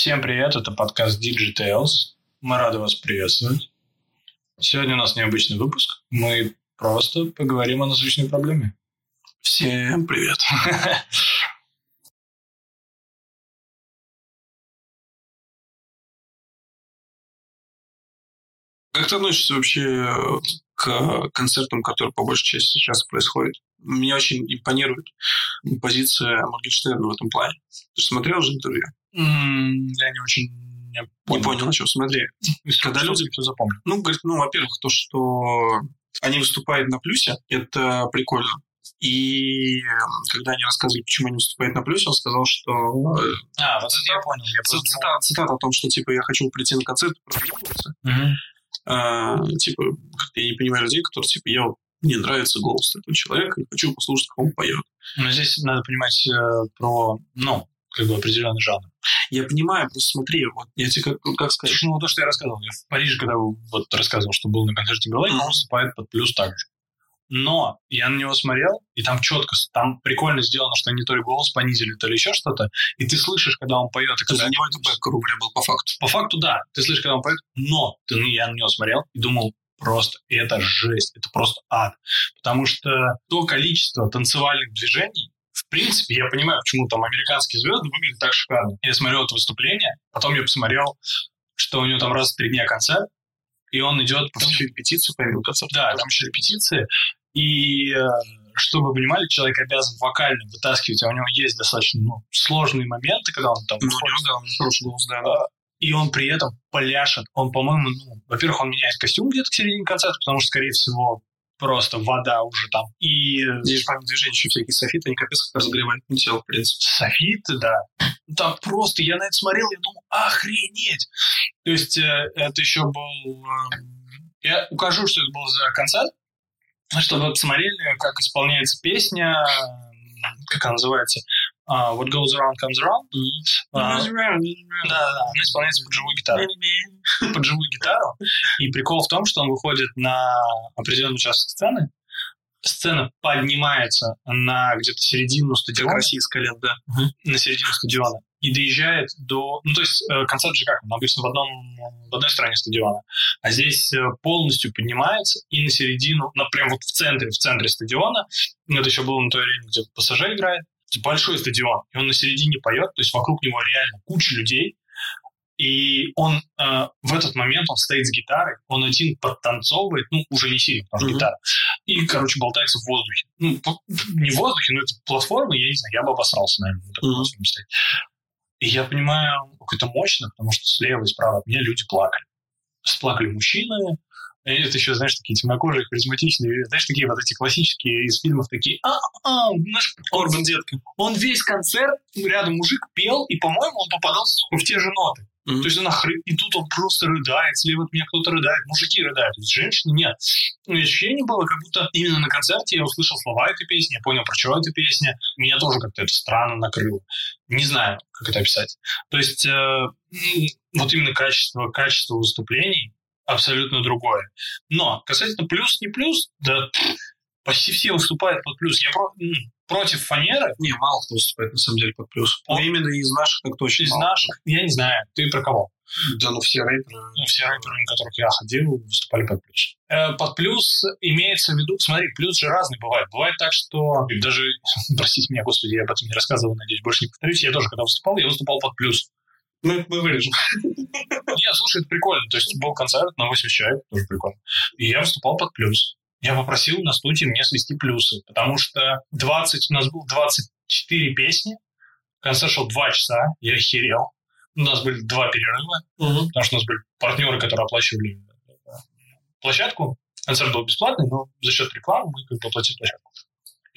Всем привет, это подкаст Digitales. Мы рады вас приветствовать. Сегодня у нас необычный выпуск. Мы просто поговорим о насущной проблеме. Всем привет. Как ты относишься вообще к концертам, которые по большей части сейчас происходят? Меня очень импонирует позиция Моргенштерна в этом плане. Ты смотрел же интервью? Я не очень понял. Не понял, о чем. Смотри, Когда люди все запомнят. ну, говорит, ну, во-первых, то, что они выступают на плюсе, это прикольно. И эм, когда они рассказывали, почему они выступают на плюсе, он сказал, что э, А, вот это я понял. Я ц- просто цитата, цитата о том, что типа я хочу прийти на концерт. Мгм. А, типа, я не понимаю людей, которые типа я мне нравится голос этого человека, и хочу послушать, как он поет. Но здесь надо понимать э, про, ну, как бы определенный жанр. Я понимаю, просто смотри, вот я тебе как, как сказать. Ну, то, что я рассказывал. Я в Париже, когда вот рассказывал, что был на концерте Билайн, Мгм. он выступает под плюс также. Но я на него смотрел, и там четко, там прикольно сделано, что они то ли голос понизили, то ли еще что-то, и ты слышишь, когда он поет, и когда за него это бэк рубля был по факту. По факту, да. Ты слышишь, когда он поет, но ты, ну, я на него смотрел и думал, просто это жесть, это просто ад. Потому что то количество танцевальных движений, в принципе, я понимаю, почему там американские звезды выглядят так шикарно. Я смотрел это выступление, потом я посмотрел, что у него там раз в три дня концерт, и он идет Там еще репетицию помимо концерта. да, там еще репетиции. И э, чтобы вы понимали, человек обязан вокально вытаскивать, а у него есть достаточно ну, сложные моменты, когда он там... Ну, него, да, него хороший голос, да. да. А, И он при этом пляшет. Он, по-моему, ну, во-первых, он меняет костюм где-то к середине концерта, потому что, скорее всего, просто вода уже там. И Здесь помимо движений еще всякие софиты, они капец как разогревают тело, в принципе. софиты, да. Там просто, я на это смотрел, я думал, охренеть! То есть э, это еще был... э, я укажу, что это был за концерт, чтобы вы посмотрели, как исполняется песня, как она называется, А, What Goes Around Comes Around. А, Да, да, она исполняется под живую гитару. Под живую гитару. И прикол в том, что он выходит на определенный участок сцены. Сцена поднимается на где-то середину Как стадиона. российская лет, да. на середину стадиона и доезжает до... Ну, то есть э, концерт же как? Он обычно в, одном, в одной стороне стадиона. А здесь э, полностью поднимается и на середину, на, прям вот в центре, в центре стадиона. Это еще было на той арене, где ПСЖ играет. Это большой стадион. И он на середине поет, то есть вокруг него реально куча людей. И он э, в этот момент он стоит с гитарой, он один подтанцовывает, ну, уже не сильно, потому что Мгм. гитара. И, короче, болтается в воздухе. Ну, не в воздухе, но это платформа, я не знаю, я бы обосрался, наверное, на такой стоять. И я понимаю, как это мощно, потому что слева и справа от меня люди плакали. Плакали мужчины, это еще, знаешь, такие темнокожие, харизматичные, знаешь, такие вот эти классические из фильмов, такие, а, наш Корбан детка. он весь концерт, рядом мужик пел, и, по-моему, он попадался в те же ноты. Мгм. То есть он охры... и тут он просто рыдает, слева от меня кто-то рыдает, мужики рыдают, то есть женщины нет. Ну, и ощущение было, как будто именно на концерте я услышал слова этой песни, я понял, про что эта песня, меня тоже как-то это странно накрыло. Не знаю, как это описать. То есть э, вот именно качество, качество выступлений абсолютно другое. Но касательно плюс, не плюс, да почти все выступают под плюс. Я про- против фанеры, Не, мало кто выступает, на самом деле, под плюс. Он- Но именно из наших так точно из мало. наших, я не знаю, ты про кого? Да, ну все рэперы. Ну, все рэперы, на которых я ходил, выступали под плюс. Э, под плюс имеется в виду, смотри, плюс же разный бывает. Бывает так, что даже, простите меня, господи, я об этом не рассказывал, надеюсь, больше не повторюсь, я тоже, когда выступал, я выступал под плюс. Мы, мы вырежем. Нет, слушай, это прикольно. То есть был концерт на 80 человек, тоже прикольно. И я выступал под плюс. Я попросил на студии мне свести плюсы, потому что 20, у нас было 24 песни, концерт шел 2 часа, я охерел. У нас были два перерыва, потому что у нас были партнеры, которые оплачивали э, площадку. Концерт был бесплатный, но за счет рекламы мы как бы оплатили площадку.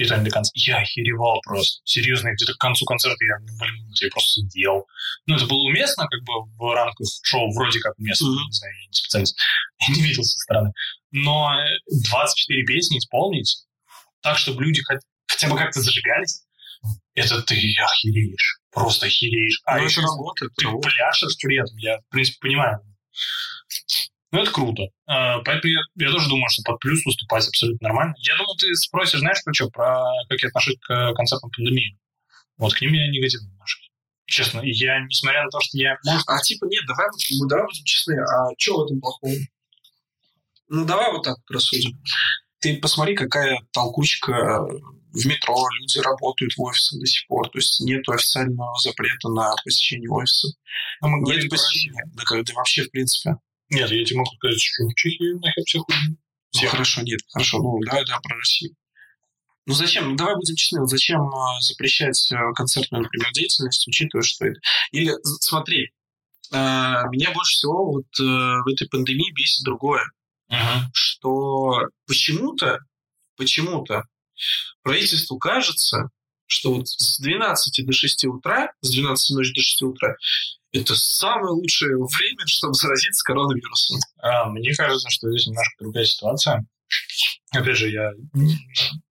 И не до конца. Я охеревал просто. Серьезно, где-то к концу концерта я, блин, я просто сидел. Ну, это было уместно, как бы, в рамках шоу вроде как уместно. Мгм. Не знаю, я не специалист. Я не видел со стороны. Но э, 24 песни исполнить так, чтобы люди хот- хотя бы как-то зажигались, это ты охереешь. Просто охереешь. А Ну, еще это работа, это ты работа. пляшешь при этом, я, в принципе, понимаю. Ну, это круто. А, Поэтому я, я тоже думаю, что под плюс выступать абсолютно нормально. Я думал, ты спросишь, знаешь, про что? Про как я отношусь к концертам пандемии. Вот к ним я негативно отношусь. Честно, я, несмотря на то, что я... Может... А типа, нет, давай, мы давай будем честны, а что в этом плохого? Ну, давай вот так рассудим. Ты посмотри, какая толкучка в метро, люди работают в офисе до сих пор, то есть нет официального запрета на посещение офиса. Но мы нет посещения, да, да вообще в принципе. Нет, я тебе могу сказать, что в Чехии нахер все хуйня. Ну, хорошо, нет, хорошо, ну давай, да, про Россию. Ну зачем? Ну давай будем честны, зачем э, запрещать э, концертную, например, деятельность, учитывая, что это... Или смотри, э, меня больше всего вот в этой пандемии бесит другое, uh-huh. что почему-то, почему-то правительству кажется, что вот с 12 до 6 утра, с 12 ночи до 6 утра, это самое лучшее время, чтобы заразиться коронавирусом. А, мне кажется, что здесь немножко другая ситуация. Опять же, я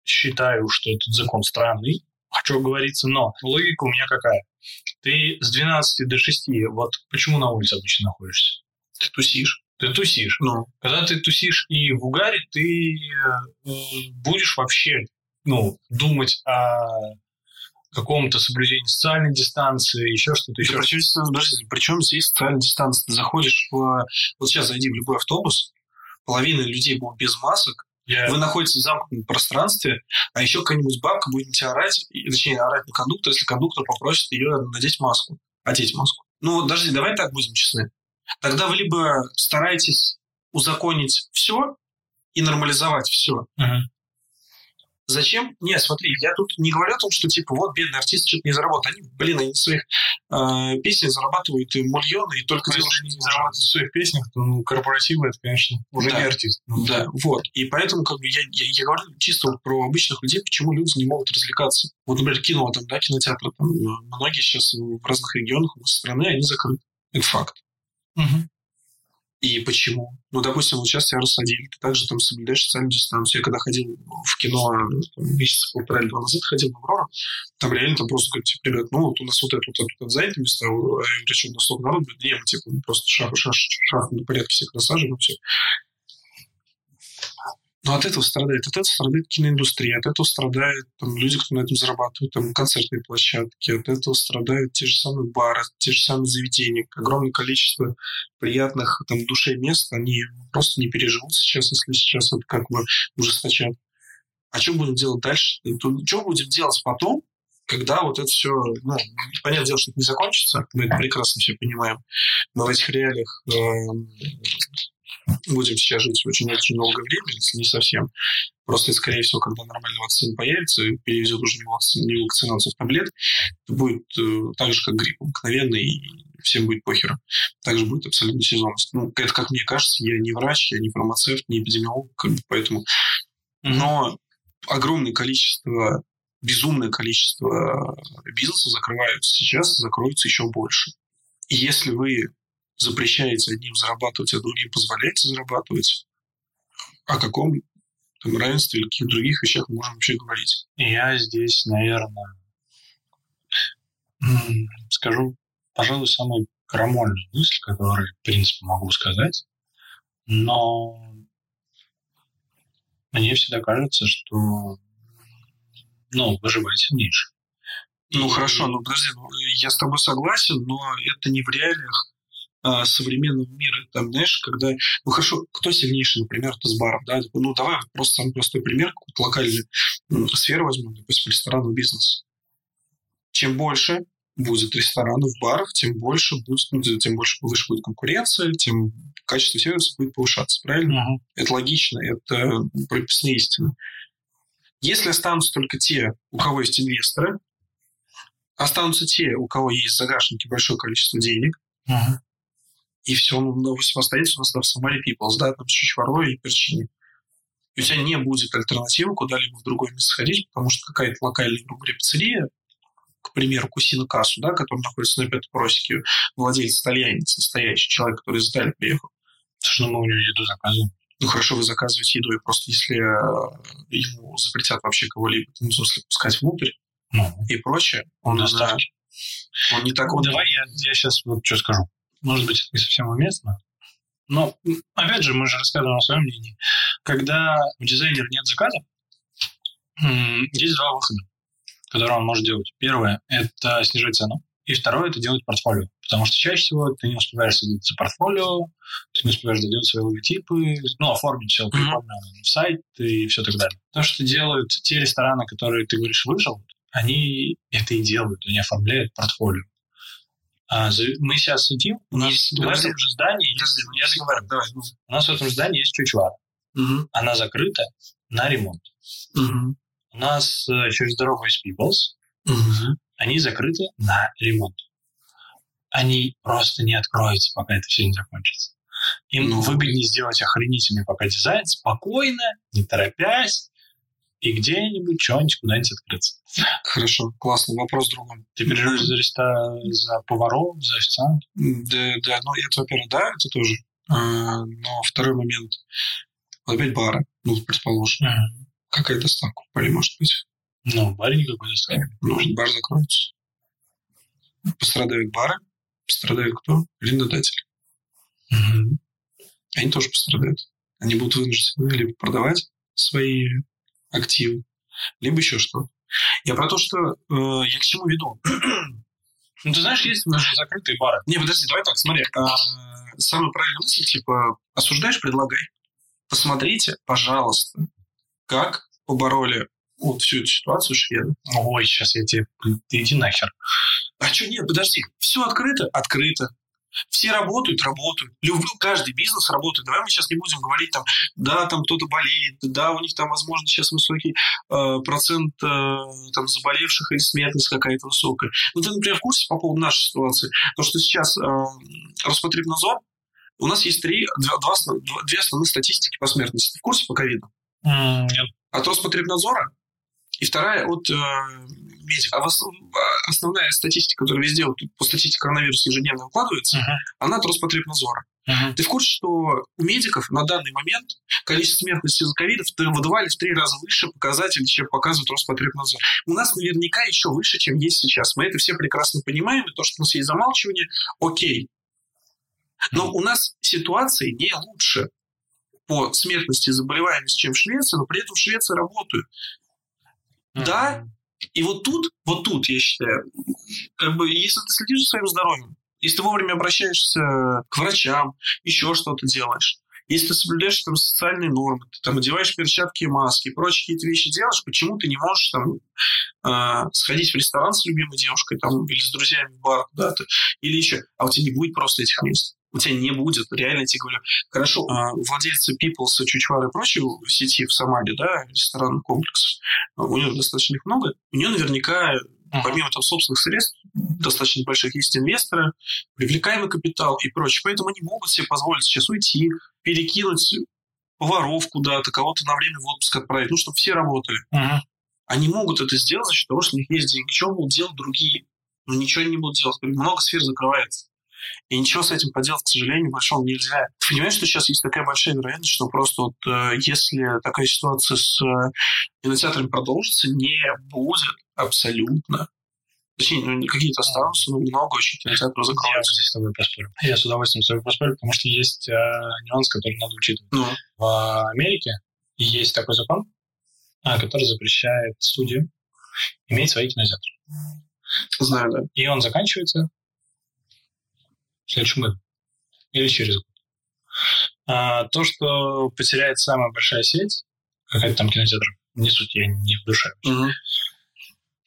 считаю, что этот закон странный, хочу оговориться, но логика у меня какая? Ты с 12 до 6, вот почему на улице обычно находишься? Ты тусишь. Ты тусишь. Ну. Когда ты тусишь и в угаре, ты э, будешь вообще ну, думать о каком-то соблюдении социальной дистанции, еще что-то, еще причем, что-то. Причем здесь социальная дистанция? Ты заходишь в... Вот сейчас зайди в любой автобус, половина людей будут без масок, Yeah. Вы находитесь в замкнутом пространстве, а еще какая-нибудь бабка будет на тебя орать, точнее, орать на кондуктора, если кондуктор попросит ее надеть маску, одеть маску. Ну, подожди, давай так будем честны. Тогда вы либо стараетесь узаконить все и нормализовать все, uh-huh. Зачем? Не, смотри, я тут не говорю о том, что типа вот бедный артист что-то не заработал. Они, блин, они своих э, песен зарабатывают и миллионы, и только делают, что не зарабатывают в своих песнях, то ну, корпоративы это, конечно, уже да. не артист. Ну, да, вот. И поэтому как бы я, я, я говорю чисто вот про обычных людей, почему люди не могут развлекаться. Вот, например, кино, там, да, кинотеатры, там, многие сейчас в разных регионах страны, они закрыты. Это факт. Угу. И почему? Ну, допустим, вот сейчас тебя рассадили, ты также там соблюдаешь социальную дистанцию. Я когда ходил в кино там, месяц полтора или два назад, ходил в Аврору, там реально там просто говорят, типа, ребят, ну, вот у нас вот это, вот это, вот занято место, а я говорю, что, у нас столько народу, не, мы, типа, просто шаг, шаг, шаг, на порядке всех рассаживаем, все. Но от этого страдает. От этого страдает киноиндустрия, от этого страдают там, люди, кто на этом зарабатывают, там, концертные площадки, от этого страдают те же самые бары, те же самые заведения. Огромное количество приятных там, душе мест, они просто не переживут сейчас, если сейчас это как бы ужесточат. А что будем делать дальше? Что будем делать потом, когда вот это все, ну, понятное дело, что это не закончится, мы это прекрасно все понимаем, но в этих реалиях э, будем сейчас жить очень-очень долгое время, не совсем. Просто, скорее всего, когда нормальная вакцина появится, перевезет уже не, вакци... не вакцинацию в таблет, это будет э, так же, как грипп обыкновенный, и всем будет похер. Также будет абсолютно сезонность. Ну, это, как мне кажется, я не врач, я не фармацевт, не эпидемиолог, как бы, поэтому... Но огромное количество, безумное количество бизнеса закрываются сейчас, закроются еще больше. И если вы запрещаете одним зарабатывать, а другим позволяете зарабатывать, о каком там, равенстве или каких других вещах мы можем вообще говорить? Я здесь, наверное, скажу, пожалуй, самую крамольную мысль, которую, в принципе, могу сказать, но мне всегда кажется, что ну, выживает сильнейший. Ну, хорошо, ну, подожди, ну, я с тобой согласен, но это не в реалиях а, современного мира. Там, знаешь, когда... Ну, хорошо, кто сильнейший, например, баром, да? Ну, давай просто самый простой пример, какую-то локальную ну, сферу возьмем, допустим, ресторанный бизнес. Чем больше будет ресторанов, баров, тем больше будет, ну, тем больше выше будет конкуренция, тем качество сервиса будет повышаться, правильно? Uh-huh. Это логично, это прописные истины. Если останутся только те, у кого есть инвесторы, останутся те, у кого есть загашники большое количество денег, uh-huh и все, ну, нас там Самари Peoples, да, там Чичварой и Перчини. И у тебя не будет альтернативы куда-либо в другое место ходить, потому что какая-то локальная, грубо говоря, пиццерия, к примеру, Кусина Кассу, да, который находится на пятой просеке, владелец итальянец, настоящий человек, который из Италии приехал. Слушай, ну мы у него еду заказываем. Ну хорошо, вы заказываете еду, и просто если э, ему запретят вообще кого-либо, ну, в смысле, пускать внутрь ну, и прочее, он, доставки. он не так... Ну, давай я, я сейчас вот что скажу может быть, это не совсем уместно. Но, опять же, мы же рассказываем о своем мнении. Когда у дизайнера нет заказа, есть два выхода, которые он может делать. Первое – это снижать цену. И второе – это делать портфолио. Потому что чаще всего ты не успеваешь садиться за портфолио, ты не успеваешь доделать свои логотипы, ну, оформить все прикольно mm-hmm. в сайт и все так далее. То, что делают те рестораны, которые, ты говоришь, выжил, они это и делают, они оформляют портфолио. А, мы сейчас сидим, у нас в этом же здании есть, я договорю, давай, у нас в этом здании есть чучвара. Угу. Она закрыта на ремонт. Угу. У нас э, через дорогу есть Peoples. Угу. Они закрыты на ремонт. Они просто не откроются, пока это все не закончится. Им ну, выгоднее сделать охренительный пока дизайн спокойно, не торопясь, и где-нибудь что-нибудь куда-нибудь открыться. Хорошо, классно. Вопрос другой. Ты переживаешь за, реста... за поваров, за официант? Да, да, ну это, во-первых, да, это тоже. А, но второй момент. Опять бары, ну, предположим. Mm-hmm. Какая-то ставка в может быть. Ну, в баре никакой доставки. Может, бар закроется. Пострадают бары, пострадают кто? Арендодатели. Mm-hmm. Они тоже пострадают. Они будут вынуждены либо продавать свои активы, либо еще что. Я про то, что э, я к чему веду. ну, ты знаешь, есть даже закрытые бары. Не, подожди, давай так, смотри. А, самый правильный мысль, типа, осуждаешь, предлагай. Посмотрите, пожалуйста, как побороли вот всю эту ситуацию шведы. Ой, сейчас я тебе... Ты иди нахер. А что нет, подожди. Все открыто? Открыто. Все работают, работают. Люблю каждый бизнес работает. Давай мы сейчас не будем говорить там, да, там кто-то болеет, да, у них там, возможно, сейчас высокий э, процент э, там заболевших или смертность какая-то высокая. Ну, ты, например, в курсе по поводу нашей ситуации, то, что сейчас э, Роспотребнадзор, у нас есть три, два, два, две основные статистики по смертности. В курсе по ковиду? Mm, нет. От Роспотребнадзора и вторая от э, медиков. А основная статистика, которая везде вот, по статистике коронавируса ежедневно выкладывается, uh-huh. она от Роспотребнадзора. Uh-huh. Ты в курсе, что у медиков на данный момент количество смертности из-за ковида выдавали в три раза выше показателей, чем показывает Роспотребнадзор. У нас наверняка еще выше, чем есть сейчас. Мы это все прекрасно понимаем, и то, что у нас есть замалчивание, окей. Но у нас ситуация не лучше по смертности и заболеваемости, чем в Швеции, но при этом в Швеции работают. Mm-hmm. Да, и вот тут, вот тут, я считаю, как бы, если ты следишь за своим здоровьем, если ты вовремя обращаешься к врачам, еще что-то делаешь, если ты соблюдаешь там социальные нормы, ты там одеваешь перчатки и маски прочие какие-то вещи делаешь, почему ты не можешь там э, сходить в ресторан с любимой девушкой там, или с друзьями в бар куда-то, или еще, а у тебя не будет просто этих мест у тебя не будет. Реально я тебе говорю. Хорошо, а, владельцы People's, Чучвар и прочего в сети в Самаре, да, ресторанных комплексов, а, у него достаточно их много. У него наверняка помимо там собственных средств, достаточно больших есть инвесторы, привлекаемый капитал и прочее. Поэтому они могут себе позволить сейчас уйти, перекинуть поваров куда-то, кого-то на время в отпуск отправить, ну, чтобы все работали. Uh-huh. Они могут это сделать за счет того, что у них есть деньги. Что будут делать другие? Ну, ничего не будут делать. Много сфер закрывается. И ничего с этим поделать, к сожалению, большому нельзя. Ты понимаешь, что сейчас есть такая большая вероятность, что просто вот э, если такая ситуация с э, кинотеатрами продолжится, не будет абсолютно Точнее, ну, какие-то останутся, но много очень кинотеатров закроются. Я здесь с тобой поспорю. Я с удовольствием с тобой поспорю, потому что есть э, нюанс, который надо учитывать. Ну. В Америке есть такой закон, а, который запрещает студию иметь свои кинотеатры. Знаю, да. И он заканчивается следующем году или через год. А, то, что потеряет самая большая сеть, какая-то там кинотеатр, не суть, я не в душе. Угу.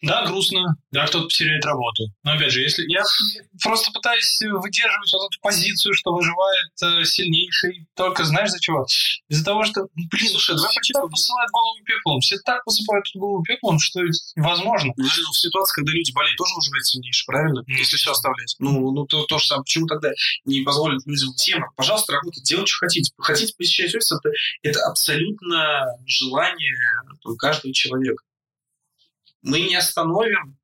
Да, грустно. Да, кто-то потеряет работу. Но опять же, если я просто пытаюсь выдерживать вот эту позицию, что выживает э, сильнейший, только знаешь за чего? Из-за того, что, блин, слушай, давай все так посылают голову пеплом. Все так посыпают голову пеплом, что возможно. Ну, в ситуации, когда люди болеют, тоже выживает сильнейший, правильно? Mm. Если все оставлять. Ну, ну то, то же самое. Почему тогда не позволить людям тема? Пожалуйста, работайте, делайте, что хотите. Хотите посещать офис, это, это абсолютно желание каждого человека мы не остановим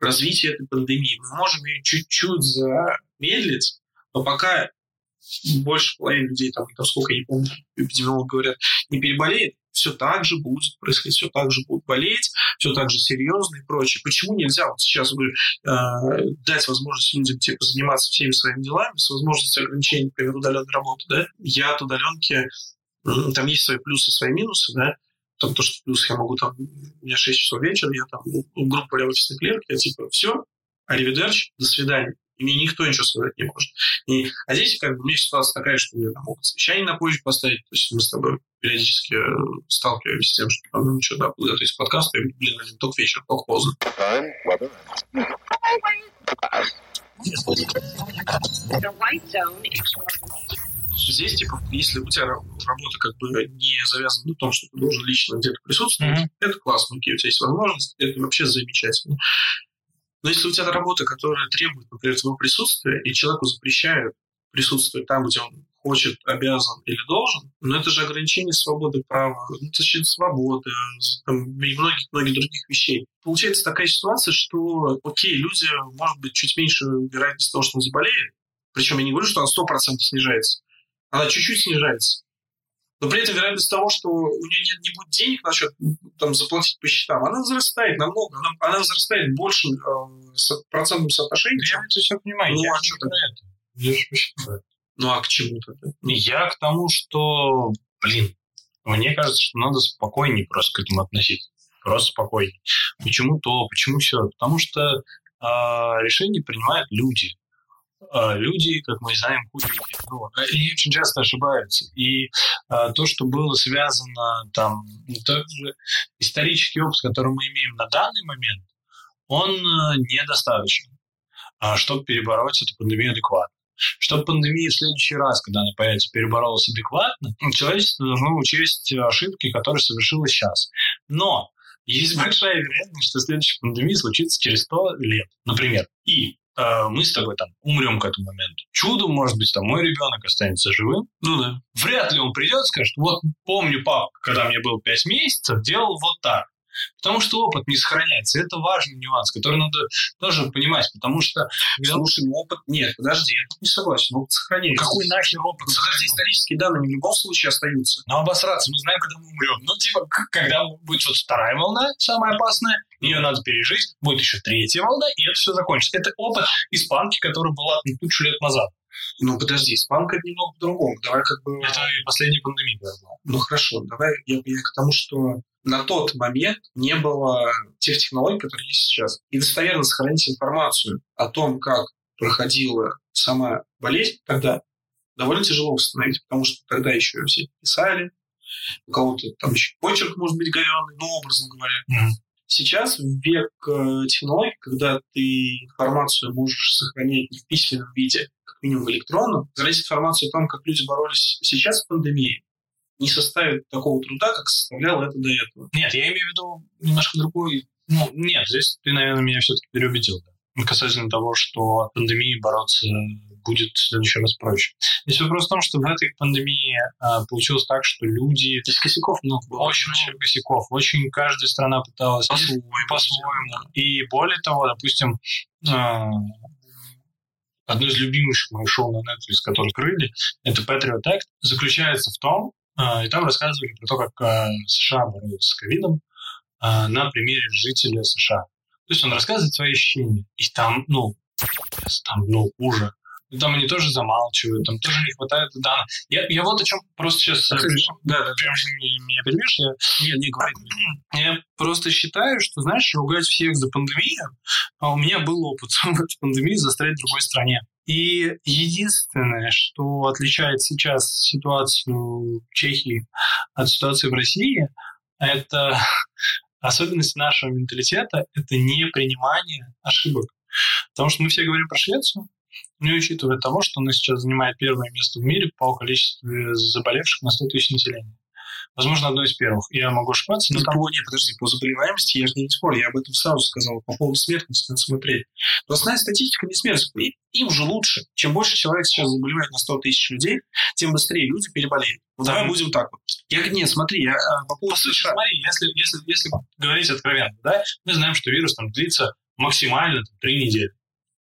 развитие этой пандемии. Мы можем ее чуть-чуть замедлить, но пока больше половины людей, там, там сколько, я не помню, эпидемиологи говорят, не переболеет, все так же будет происходить, все так же будут болеть, все так же серьезно и прочее. Почему нельзя вот сейчас э, дать возможность людям типа, заниматься всеми своими делами с возможностью ограничения, например, удаленной работы, да? Я от удаленки, там есть свои плюсы, свои минусы, да, там то, что плюс я могу там, у меня 6 часов вечера, я там, ну, грубо говоря, офисный клерк, я типа, все, аривидерч, до свидания. И мне никто ничего сказать не может. И, а здесь как бы у меня ситуация такая, что мне там могут совещание на позже поставить. То есть мы с тобой периодически э, сталкиваемся с тем, что там, ну, что, да, куда-то из подкаста, и, блин, один только вечер, только поздно. Здесь, типа, если у тебя работа как бы не завязана на том, что ты должен лично где-то присутствовать, mm-hmm. это классно, окей, у тебя есть возможность, это вообще замечательно. Но если у тебя работа, которая требует, например, твоего присутствия, и человеку запрещают присутствовать там, где он хочет, обязан или должен, но это же ограничение свободы права, ну, защита свободы там, и многих-многих других вещей. Получается такая ситуация, что, окей, люди, может быть, чуть меньше вероятность того, что он заболеет, причем я не говорю, что она 100% снижается, она чуть-чуть снижается. Но при этом вероятность того, что у нее нет, не будет денег на счет там, заплатить по счетам, она возрастает намного. Она, она возрастает больше э, с процентным соотношением. Я это все понимаю. Ну, я а что это? Я же посчитаю. Ну, а к чему тогда? Я к тому, что, блин, мне кажется, что надо спокойнее просто к этому относиться. Просто спокойнее. Почему то, почему все? Потому что э, решения принимают люди. А, люди, как мы знаем, хуже ну, они очень часто ошибаются. И а, то, что было связано там, же исторический опыт, который мы имеем на данный момент, он а, недостаточен, а, чтобы перебороть эту пандемию адекватно. Чтобы пандемия в следующий раз, когда она появится, переборолась адекватно, ну, человечество должно учесть ошибки, которые совершилось сейчас. Но есть большая вероятность, что следующая пандемия случится через 100 лет, например. И мы с тобой там умрем к этому моменту. Чудом, может быть, там мой ребенок останется живым. Ну да. Вряд ли он придет и скажет, вот помню, папа, когда мне было 5 месяцев, делал вот так. Потому что опыт не сохраняется. Это важный нюанс, который надо тоже понимать, потому что... Слушай, ну опыт... Нет, подожди, я не согласен. Опыт сохраняется. Какой нахер опыт? Ну, подожди, исторические данные в любом случае остаются. Но обосраться, мы знаем, когда мы умрем. Ну, типа, когда будет вот вторая волна, самая опасная, ее надо пережить, будет еще третья волна, и это все закончится. Это опыт испанки, который была тысячу лет назад. Ну, подожди, испанка немного по-другому. Давай как бы... Это и последняя пандемия была. Ну, хорошо, давай я, я к тому, что на тот момент не было тех технологий, которые есть сейчас. И достоверно сохранить информацию о том, как проходила сама болезнь тогда, довольно тяжело установить, потому что тогда еще все писали, у кого-то там еще почерк может быть говенный, ну, образно говоря. Mm-hmm. Сейчас век э, технологий, когда ты информацию можешь сохранять не в письменном виде, как минимум в электронном, сохранить информацию о том, как люди боролись сейчас с пандемией, не составит такого труда, как составлял это до этого. Нет, я имею в виду немножко другой. Ну, нет, здесь ты, наверное, меня все-таки переубедил. Да. Касательно того, что пандемией бороться будет в следующий раз проще. Здесь вопрос в том, что в этой пандемии а, получилось так, что люди... Здесь косяков много было. Очень много косяков. Очень каждая страна пыталась по-своему. по-своему. И более того, допустим, а, одно из любимейших моих шоу на Netflix, которое крыли, это Patriot Act, заключается в том, и там рассказывали про то, как а, США боролись с ковидом а, на примере жителя США. То есть он рассказывает свои ощущения. И там, ну, там, ну, хуже. И там они тоже замалчивают, там тоже не хватает данных. Я, я вот о чем просто сейчас... Да, да, да. Прям же меня перебьешь, я... Не, не говори. Я просто считаю, что, знаешь, ругать всех за пандемию, а у меня был опыт в этой пандемии застрять в другой стране. И единственное, что отличает сейчас ситуацию в Чехии от ситуации в России, это особенность нашего менталитета, это непринимание ошибок. Потому что мы все говорим про Швецию, не учитывая того, что она сейчас занимает первое место в мире по количеству заболевших на 100 тысяч населения. Возможно, одно из первых. Я могу ошибаться, но... Ну, там... Нет, подожди, по заболеваемости я же не спорю, я об этом сразу сказал. По поводу смертности надо смотреть. Основная статистика не смертности. Им же лучше. Чем больше человек сейчас заболевает на 100 тысяч людей, тем быстрее люди переболеют. Вот давай будем так вот. Я говорю, нет, смотри, я а, по поводу США. Смотри, если, если, если говорить откровенно, да, мы знаем, что вирус там длится максимально там, 3 недели.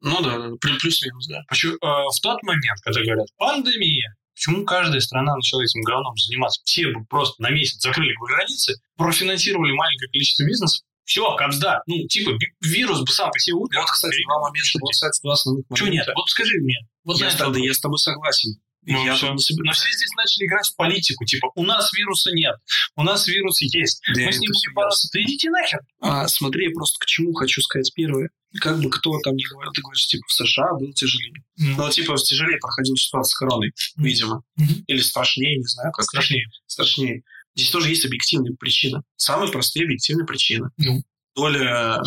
Ну да, плюс-минус, да. Почему, э, в тот момент, когда говорят пандемия, Почему каждая страна начала этим говном заниматься? Все бы просто на месяц закрыли бы границы, профинансировали маленькое количество бизнесов, все, капсда. Ну, типа, вирус бы сам по себе умер. Вот, кстати, два момента. Вот, кстати, два основных момента. Чего нет? Вот скажи мне. Вот я, с тобой, я с тобой согласен. Ну, я все. Но все здесь начали играть в политику. Типа, у нас вируса нет, у нас вирус есть. Да Мы с ним будем бороться. Да идите нахер. А, смотри, я просто к чему хочу сказать первое. Как бы кто там не говорил, ты говоришь, типа, в США было тяжелее. Mm-hmm. Ну, типа, тяжелее проходила ситуация с короной, mm-hmm. видимо. Mm-hmm. Или страшнее, не знаю, как. Страшнее. Страшнее. Здесь тоже есть объективные причины. Самые простые объективные причины. Mm-hmm. Доля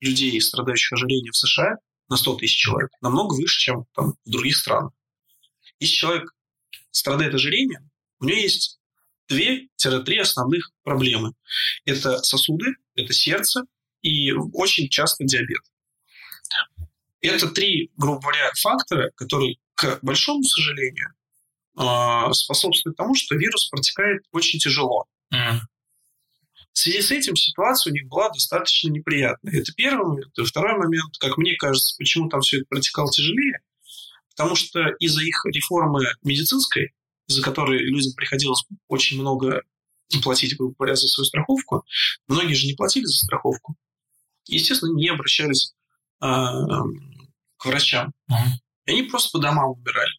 людей, страдающих ожирением в США на 100 тысяч человек намного выше, чем там, в других странах. Если человек страдает ожирением, у него есть две-три основных проблемы. Это сосуды, это сердце и очень часто диабет. Это три, грубо говоря, фактора, которые, к большому сожалению, а, способствуют тому, что вирус протекает очень тяжело. Mm. В связи с этим ситуация у них была достаточно неприятная. Это первый момент. И второй момент, как мне кажется, почему там все это протекало тяжелее, потому что из-за их реформы медицинской, из-за которой людям приходилось очень много платить, грубо говоря, за свою страховку, многие же не платили за страховку. Естественно, не обращались э, к врачам. Угу. И они просто по домам убирали.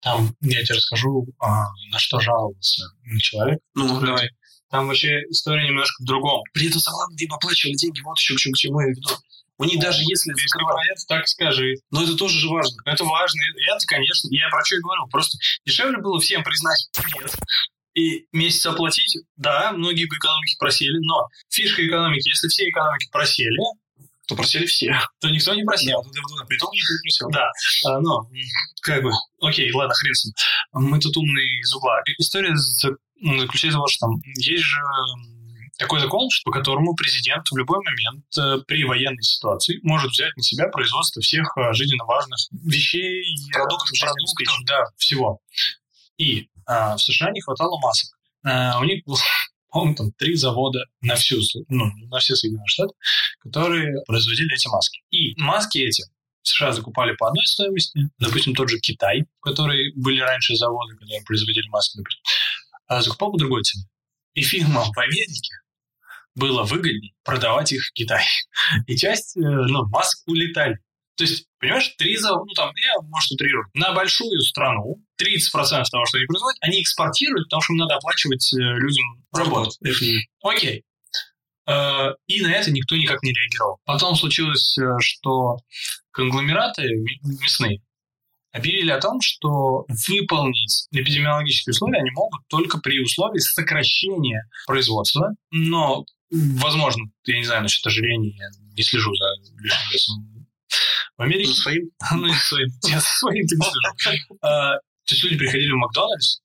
Там, я тебе расскажу, а, на что жаловался человек. Ну, давай. Там вообще история немножко в другом. При этом главное, им оплачивали деньги, вот еще к чему, к чему я веду. У них даже если закрывают, так скажи. Но это тоже же важно. Это важно. Это, конечно, я про что и говорю. Просто дешевле было всем признать нет. И месяц оплатить, да, многие экономики просели, но фишка экономики, если все экономики просели, то просели все. То никто не просел. Да, да, да, притом никто не просел. Да, а, но как бы, окей, ладно, хрен с ним. Мы тут умные из угла. История заключается в том, что там есть же такой закон, по которому президент в любой момент э, при военной ситуации может взять на себя производство всех э, жизненно важных вещей, продуктов, продуктов да, всего. И а, в США не хватало масок. А, у них было, по-моему, там три завода на всю, ну, на все Соединенные Штаты, которые производили эти маски. И маски эти США закупали по одной стоимости, допустим, тот же Китай, который были раньше заводы, которые производили маски, допустим, а закупал по другой цене. И фирмам в Америке было выгоднее продавать их в Китай. И часть э, ну, масок улетали. То есть, понимаешь, три завода, ну там, я, может, утрирую, на большую страну 30% того, что они производят, они экспортируют, потому что им надо оплачивать э, людям работу. Окей. Э, и на это никто никак не реагировал. Потом случилось, что конгломераты мясные объявили о том, что выполнить эпидемиологические условия они могут только при условии сокращения производства, но возможно, я не знаю насчет ожирения, я не слежу за лишним весом в Америке. За своим? Ну, и своим. Я за своим. А, то есть люди приходили в Макдональдс,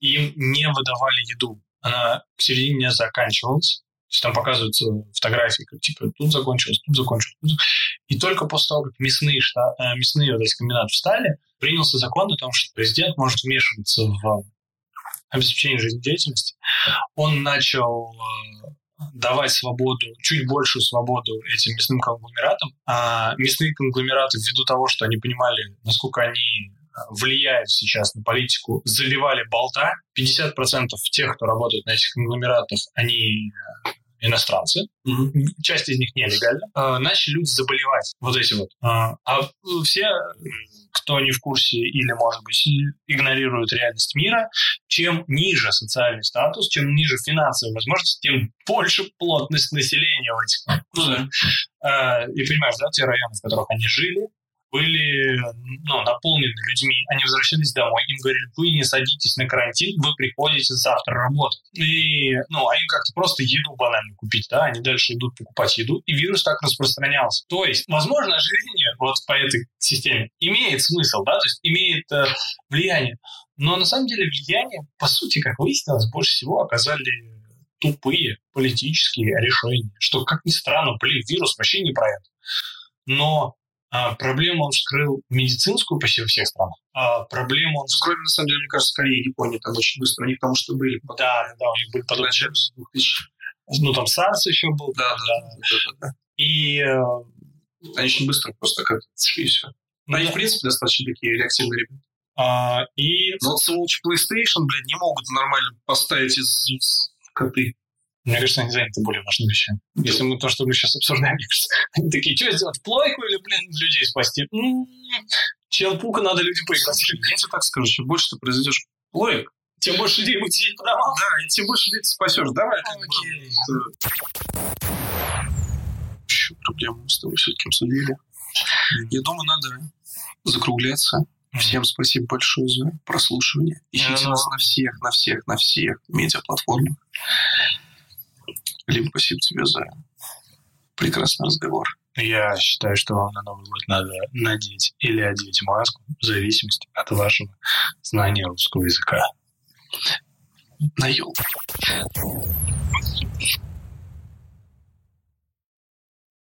и им не выдавали еду. Она к середине заканчивалась. То есть там показываются фотографии, как типа тут закончилось, тут закончилось. Тут. И только после того, как мясные, штат, э, мясные вот эти комбинаты встали, принялся закон о том, что президент может вмешиваться в обеспечение жизнедеятельности. Он начал э, давать свободу, чуть большую свободу этим мясным конгломератам. А мясные конгломераты, ввиду того, что они понимали, насколько они а, влияют сейчас на политику, заливали болта. 50% тех, кто работает на этих конгломератах, они а, иностранцы, mm-hmm. часть из них нелегально, э, начали люди заболевать, вот эти вот. Э, а все, кто не в курсе или, может быть, игнорируют реальность мира, чем ниже социальный статус, чем ниже финансовые возможности, тем больше плотность населения в этих. Ну. Э, и понимаешь, да, те районы, в которых они жили, были ну, наполнены людьми, они возвращались домой, им говорили, вы не садитесь на карантин, вы приходите завтра работать. И, ну, а им как-то просто еду банально купить, да, они дальше идут покупать еду, и вирус так распространялся. То есть, возможно, ожирение вот по этой системе имеет смысл, да, то есть имеет э, влияние, но на самом деле влияние, по сути, как выяснилось, больше всего оказали тупые политические решения, что, как ни странно, блин, вирус вообще не про это. Но а проблему он вскрыл медицинскую почти во всех странах. А проблему он вскрыл, на самом деле, мне кажется, скорее Япония там очень быстро. У них потому что были... Да, да, у них были подобные... Ну, там SARS еще был. Да, да, да. да, да. И... Э, Они очень быстро просто как и все. Но они, в принципе, достаточно такие реактивные ребята. А, и... Но вот сволочь PlayStation, блядь, не могут нормально поставить из коты. Мне кажется, они заняты более важными вещами. Если мы то, что мы сейчас обсуждаем, мне кажется, они такие, что сделать, плойку или, блин, людей спасти? Чел пука, надо люди поиграть. Я тебе так скажу, чем больше ты произведешь плоек, тем больше людей будет по домам. Да, и тем больше людей ты спасешь. Давай. Окей. Еще проблему с тобой все-таки обсудили. Я думаю, надо закругляться. Всем спасибо большое за прослушивание. Ищите нас на всех, на всех, на всех медиаплатформах. Либо спасибо тебе за прекрасный разговор. Я считаю, что вам на Новый год надо надеть или одеть маску, в зависимости от вашего знания русского языка. На елку.